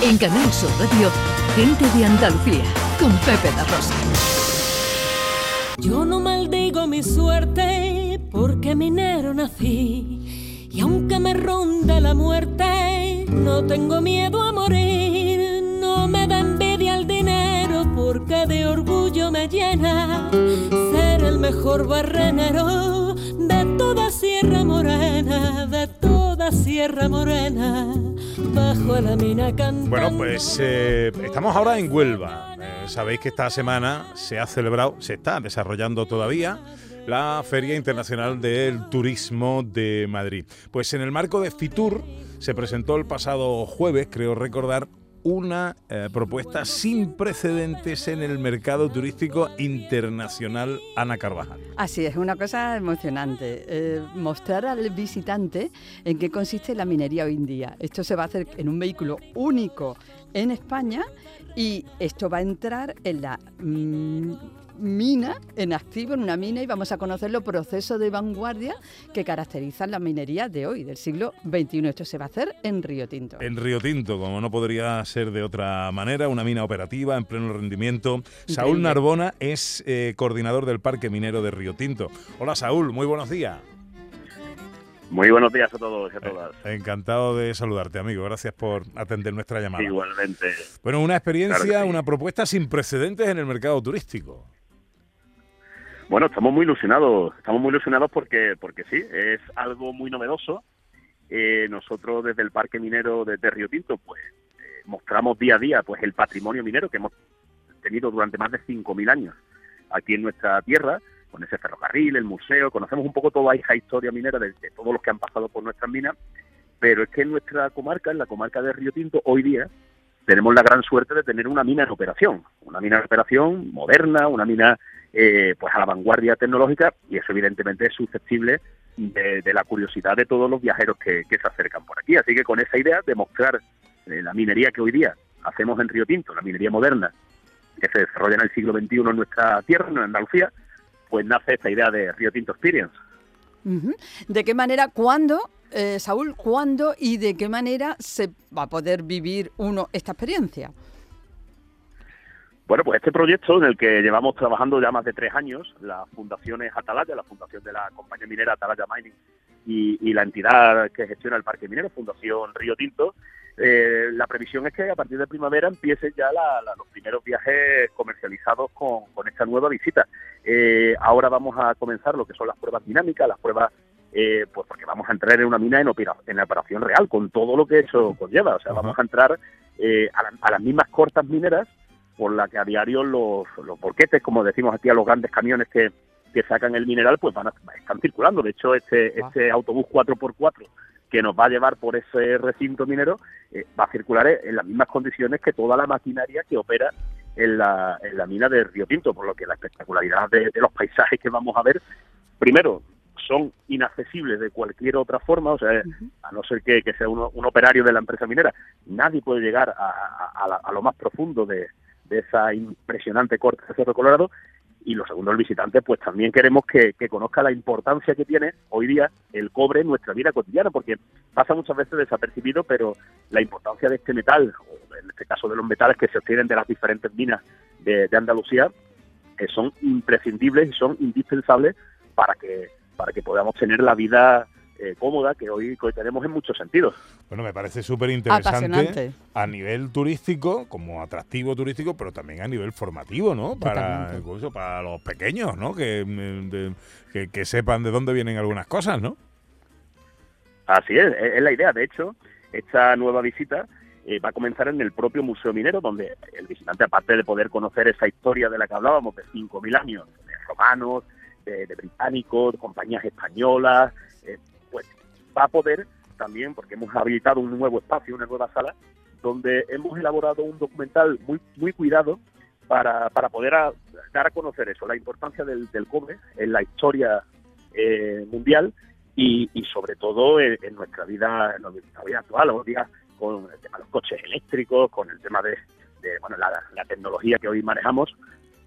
En Canal Sur Radio, Gente de Andalucía, con Pepe da Rosa. Yo no maldigo mi suerte porque minero nací. Y aunque me ronde la muerte, no tengo miedo a morir. No me da envidia el dinero porque de orgullo me llena ser el mejor barrenero de toda Sierra Morena, de toda Sierra Morena bajo la mina. Bueno, pues eh, estamos ahora en Huelva. Eh, sabéis que esta semana se ha celebrado, se está desarrollando todavía la Feria Internacional del Turismo de Madrid. Pues en el marco de Fitur se presentó el pasado jueves, creo recordar, una eh, propuesta sin precedentes en el mercado turístico internacional, Ana Carvajal. Así es, una cosa emocionante. Eh, mostrar al visitante en qué consiste la minería hoy en día. Esto se va a hacer en un vehículo único en España y esto va a entrar en la mm, mina, en activo, en una mina, y vamos a conocer los procesos de vanguardia que caracterizan la minería de hoy, del siglo XXI. Esto se va a hacer en Río Tinto. En Río Tinto, como no podría ser de otra manera, una mina operativa en pleno rendimiento. Saúl Narbona es eh, coordinador del Parque Minero de Río Tinto. Hola Saúl, muy buenos días. Muy buenos días a todos y a todas. Eh, encantado de saludarte, amigo. Gracias por atender nuestra llamada. Igualmente. Bueno, una experiencia, una propuesta sin precedentes en el mercado turístico. Bueno, estamos muy ilusionados, estamos muy ilusionados porque, porque sí, es algo muy novedoso. Eh, nosotros desde el Parque Minero de, Río Tinto, pues eh, mostramos día a día pues el patrimonio minero que hemos tenido durante más de 5.000 años aquí en nuestra tierra, con ese ferrocarril, el museo, conocemos un poco toda esa historia minera de, de todos los que han pasado por nuestras minas, pero es que en nuestra comarca, en la comarca de Río Tinto, hoy día tenemos la gran suerte de tener una mina en operación, una mina en operación moderna, una mina eh, pues a la vanguardia tecnológica y eso evidentemente es susceptible de, la curiosidad de todos los viajeros que, se acercan por aquí. Así que con esa idea de mostrar eh, la minería que hoy día hacemos en Río Tinto, la minería moderna que se desarrolla en el siglo XXI en nuestra tierra, en Andalucía, pues nace esta idea de Río Tinto Experience. ¿De qué manera, cuándo, eh, Saúl, cuándo y de qué manera se va a poder vivir uno esta experiencia? Bueno, pues este proyecto en el que llevamos trabajando ya más de tres años, las fundaciones Atalaya, la fundación de la compañía minera Atalaya Mining y, la entidad que gestiona el parque minero, Fundación Río Tinto, eh, la previsión es que a partir de primavera empiecen ya los primeros viajes comercializados con, esta nueva visita. Eh, ahora vamos a comenzar lo que son las pruebas dinámicas, las pruebas, eh, pues porque vamos a entrar en una mina en, en operación real, con todo lo que eso conlleva. O sea, vamos a entrar a las mismas cortas mineras por la que a diario los, los borquetes, como decimos aquí a los grandes camiones que, que sacan el mineral, pues van a, están circulando. De hecho, este, ah. este autobús 4x4 que nos va a llevar por ese recinto minero eh, va a circular en las mismas condiciones que toda la maquinaria que opera en la, en la mina de Río Tinto, por lo que la espectacularidad de, los paisajes que vamos a ver, primero, son inaccesibles de cualquier otra forma, o sea, a no ser que, sea un operario de la empresa minera, nadie puede llegar a, a lo más profundo de, de esa impresionante corte de Cerro Colorado. Y lo segundo, el visitante, pues también queremos que, conozca la importancia que tiene hoy día el cobre en nuestra vida cotidiana, porque pasa muchas veces desapercibido, pero la importancia de este metal, o en este caso de los metales que se obtienen de las diferentes minas de, Andalucía, que son imprescindibles y son indispensables para que, para que podamos tener la vida eh, cómoda que hoy, tenemos en muchos sentidos. Bueno, me parece súper interesante a nivel turístico, como atractivo turístico, pero también a nivel formativo, ¿no? Para, incluso para los pequeños, ¿no? Que, que, sepan de dónde vienen algunas cosas, ¿no? Así es, es la idea. De hecho, esta nueva visita eh, va a comenzar en el propio Museo Minero, donde el visitante, aparte de poder conocer esa historia de la que hablábamos, de 5.000 años, de romanos, de, británicos, de compañías españolas, eh, va a poder también, porque hemos habilitado un nuevo espacio, una nueva sala, donde hemos elaborado un documental muy, muy cuidado para, para poder dar a conocer eso, la importancia del, cobre en la historia eh, mundial y, y, sobre todo en, nuestra vida, en nuestra vida actual, o día con el tema de los coches eléctricos, con el tema de, bueno, la, la, tecnología que hoy manejamos,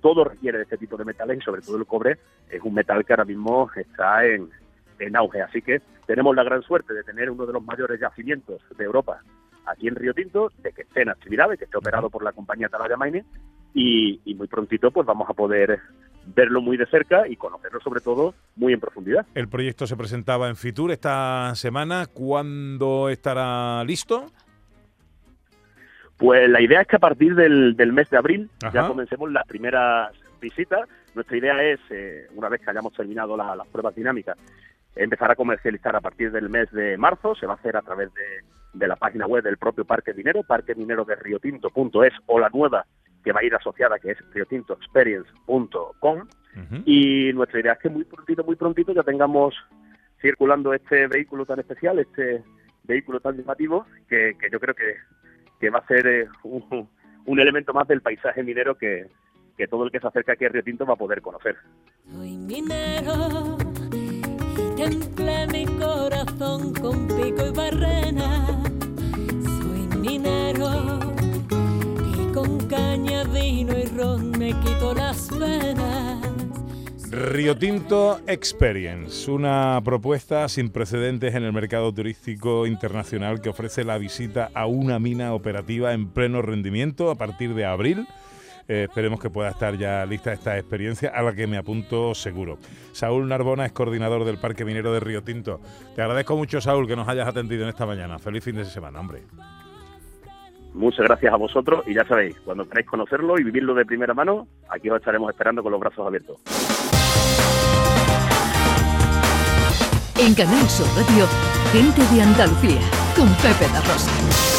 todo requiere de este tipo de metales y sobre todo el cobre es un metal que ahora mismo está en, en auge. Así que tenemos la gran suerte de tener uno de los mayores yacimientos de Europa aquí en Río Tinto, de que esté en actividad, de que esté operado por la compañía Atalaya Mining y, y muy prontito pues vamos a poder verlo muy de cerca y conocerlo sobre todo muy en profundidad. El proyecto se presentaba en Fitur esta semana. ¿Cuándo estará listo? Pues la idea es que a partir del, mes de abril ya comencemos las primeras visitas. Nuestra idea es, eh, una vez que hayamos terminado las pruebas dinámicas, empezar a comercializar a partir del mes de marzo. Se va a hacer a través de, la página web del propio Parque Minero, parqueminero de riotinto.es o la nueva que va a ir asociada, que es riotintoexperience.com. Y nuestra idea es que muy prontito, muy prontito ya tengamos circulando este vehículo tan especial, este vehículo tan llamativo, que, yo creo que, va a ser eh, un, elemento más del paisaje minero que, que todo el que se acerca aquí a Río Tinto va a poder conocer. Soy minero, temple mi corazón con pico y barrena. Soy minero con caña, vino y ron me quito las. Río Tinto Experience, una propuesta sin precedentes en el mercado turístico internacional que ofrece la visita a una mina operativa en pleno rendimiento a partir de abril. Eh, esperemos que pueda estar ya lista esta experiencia a la que me apunto seguro. Saúl Narbona es coordinador del Parque Minero de Río Tinto. Te agradezco mucho, Saúl, que nos hayas atendido en esta mañana. Feliz fin de semana, hombre. Muchas gracias a vosotros y ya sabéis, cuando queráis conocerlo y vivirlo de primera mano, aquí os estaremos esperando con los brazos abiertos. En Canal Sur Radio, gente de Andalucía, con Pepe da Rosa.